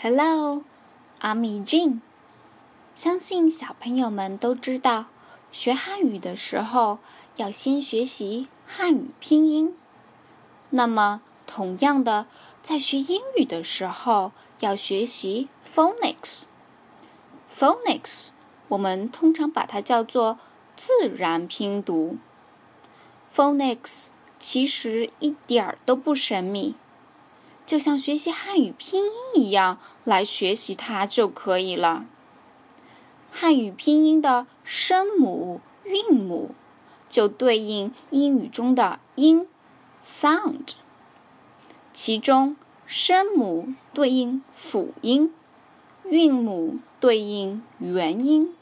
Hello, I'm Jin。相信小朋友们都知道，学汉语的时候要先学习汉语拼音。那么，同样的，在学英语的时候要学习 phonics。phonics 我们通常把它叫做自然拼读。phonics 其实一点儿都不神秘。就像学习汉语拼音一样来学习它就可以了。汉语拼音的声母、韵母就对应英语中的音，其中声母对应辅音，韵母对应元音。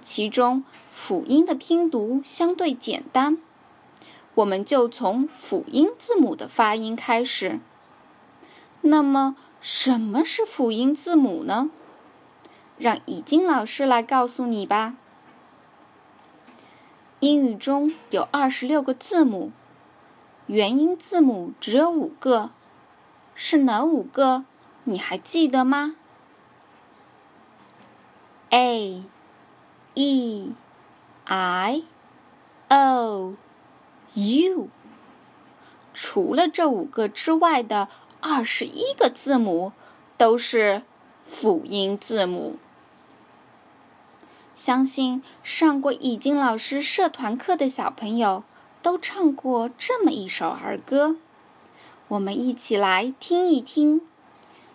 其中辅音的拼读相对简单，我们就从辅音字母的发音开始。那么，什么是辅音字母呢？让已经老师来告诉你吧。英语中有二十六个字母，元音字母只有五个，是哪五个？你还记得吗？A、E、I、O、U。除了这五个之外的。二十一个字母都是辅音字母。相信上过已经老师社团课的小朋友都唱过这么一首儿歌，我们一起来听一听，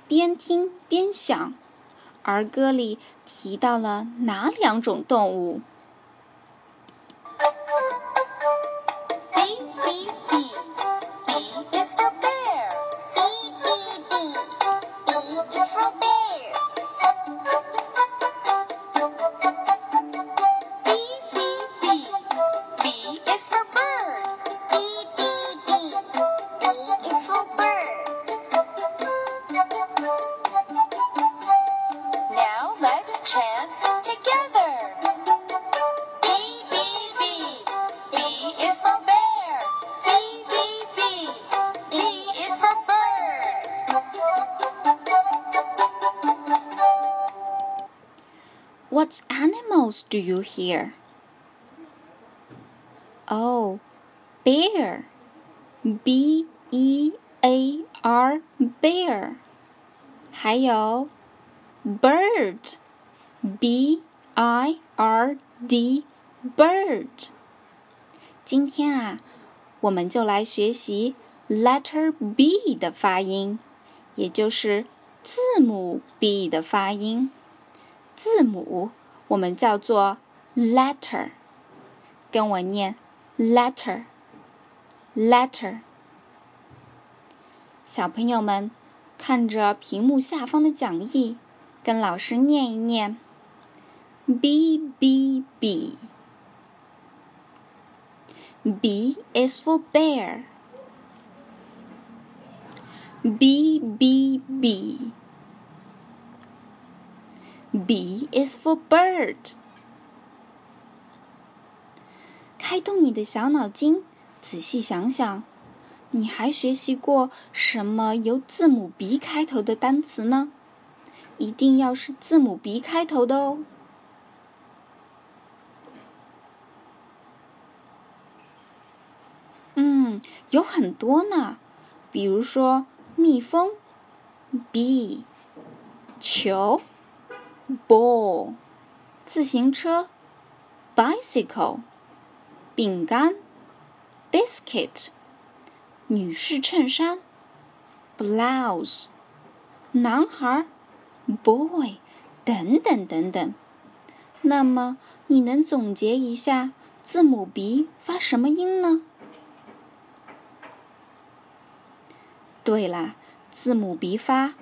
边听边想，儿歌里提到了哪两种动物 animals do you hear? Oh, bear. B E A R bear. 还有 bird. B I R D bird. 今天啊，我们就来学习 letter B 的发音，也就是字母 B 的发音。字母 我们叫做 letter，跟我念 letter，letter。小朋友们看着屏幕下方的讲义，跟老师念一念 b b b。B is for bear. B B B. B is for bird。开动你的小脑筋，仔细想想，你还学习过什么由字母 B 开头的单词呢？一定要是字母 B 开头的哦。嗯，有很多呢，比如说蜜蜂，B，球。ball，自行车；bicycle，饼干；biscuit，女士衬衫；blouse，男孩；boy，等等等等。那么，你能总结一下字母 B 发什么音呢？对啦，字母 B 发。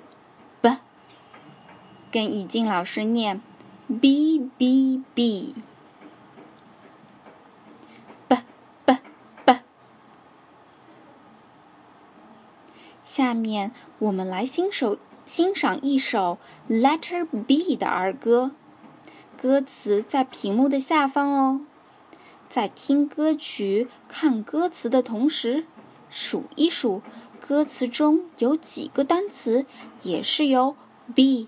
跟已静老师念，b b b，b b b。下面我们来欣首欣赏一首 Letter B 的儿歌，歌词在屏幕的下方哦。在听歌曲、看歌词的同时，数一数歌词中有几个单词也是由、b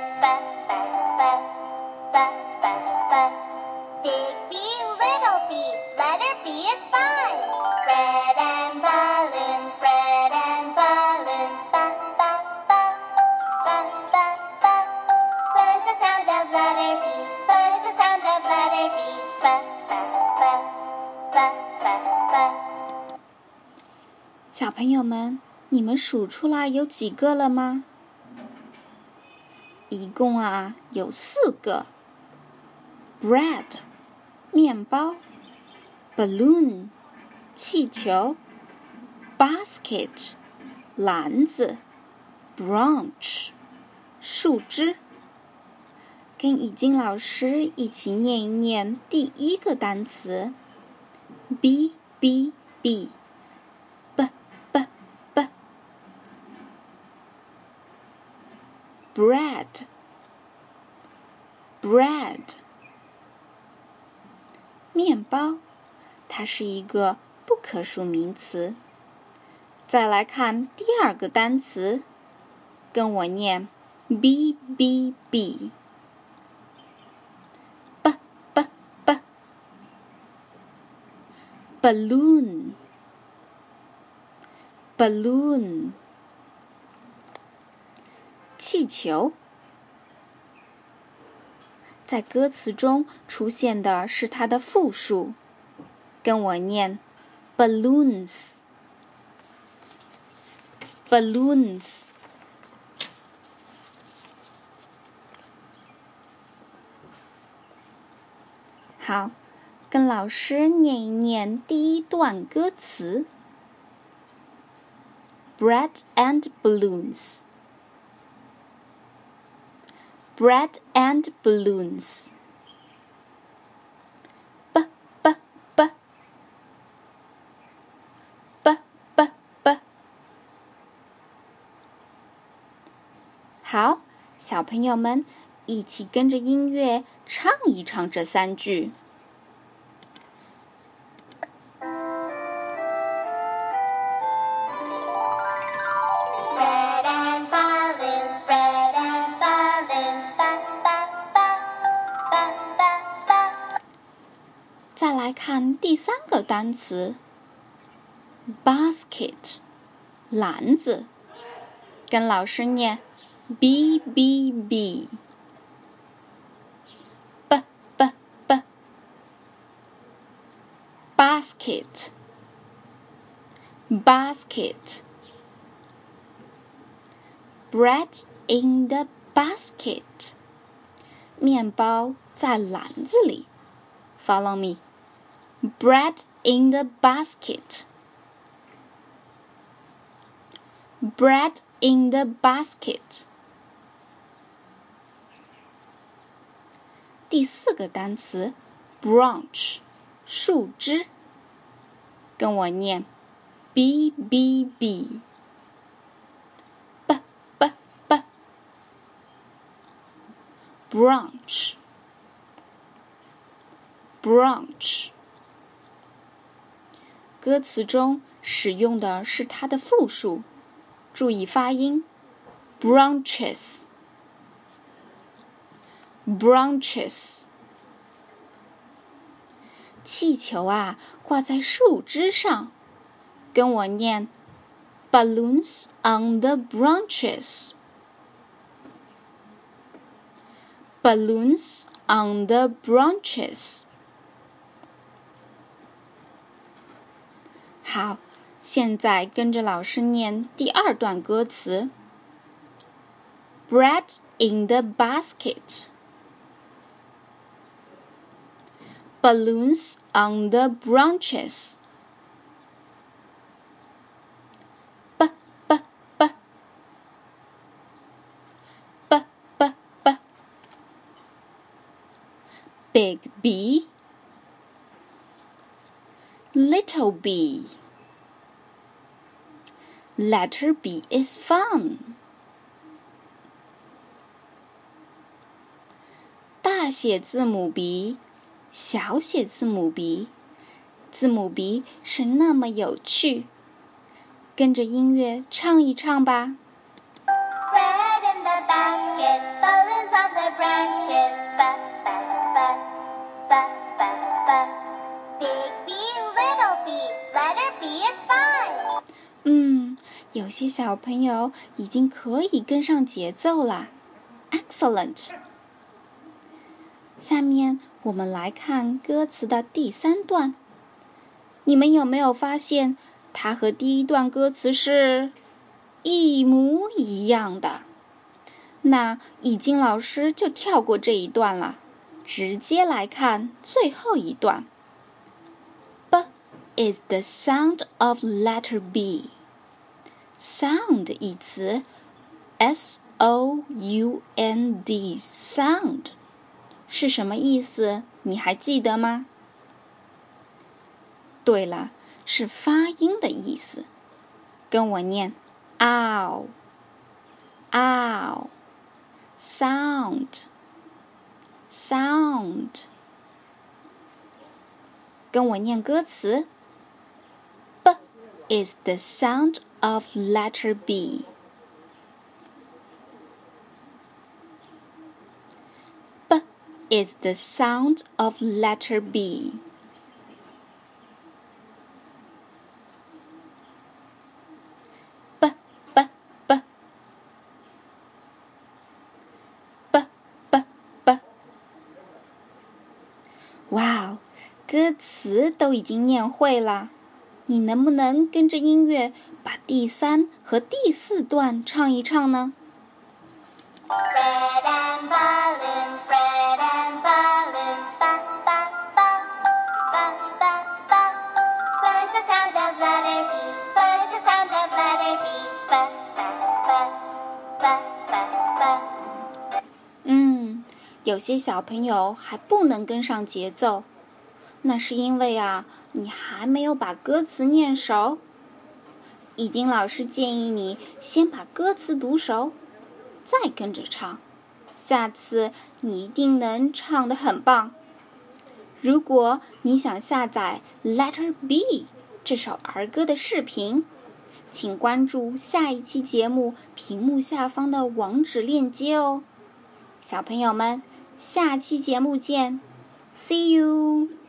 小朋友们，你们数出来有几个了吗？一共啊有四个。Bread，面包；balloon，气球；basket，篮子；branch，树枝。跟已经老师一起念一念第一个单词：b b b。Bread bread 面包，它是一个不可数名词。再来看第二个单词，跟我念 b b b b b b balloon balloon 气球，在歌词中出现的是它的复数，跟我念：balloons，balloons。好，跟老师念一念第一段歌词：bread and balloons。bread and balloons. B b b b b b 好，小朋友们一起跟着音乐唱一唱这三句。 第三个单词，basket，篮子，跟老师念，b b b，b b b basket，basket，bread in the basket，面包在篮子里，follow me。 bread in the basket. Bread in the basket. 第四个单词，branch，树枝。跟我念，b b b。b b b branch branch 歌词中使用的是它的复数，注意发音，branches，branches。气球啊，挂在树枝上，跟我念，balloons on the branches，balloons on the branches。好，现在跟着老师念第二段歌词：Bread in the basket, balloons on the branches. B b b b b b big B little bee. Letter B is fun. 大写字母 B，小写字母 B，字母 B 是那么有趣。跟着音乐唱一唱吧。有些小朋友已经可以跟上节奏啦，Excellent。下面我们来看歌词的第三段，你们有没有发现它和第一段歌词是一模一样的？那已经老师就跳过这一段了，直接来看最后一段。B is the sound of letter B。sound 一词，s o u n d sound。是什么意思？你还记得吗？对了，是发音的意思。跟我念，ow，ow，sound，sound。跟我念歌词。B is the sound of letter B. is the sound of letter B. B, b, b. B, b, b. 哇哦，歌词都已经念会了， 你能不能跟着音乐把第三和第四段唱一唱呢？嗯，有些小朋友还不能跟上节奏，那是因为啊，你还没有把歌词念熟。已经老师建议你先把歌词读熟，再跟着唱，下次你一定能唱得很棒。如果你想下载《Letter B》这首儿歌的视频，请关注下一期节目屏幕下方的网址链接哦。小朋友们，下期节目见，See you。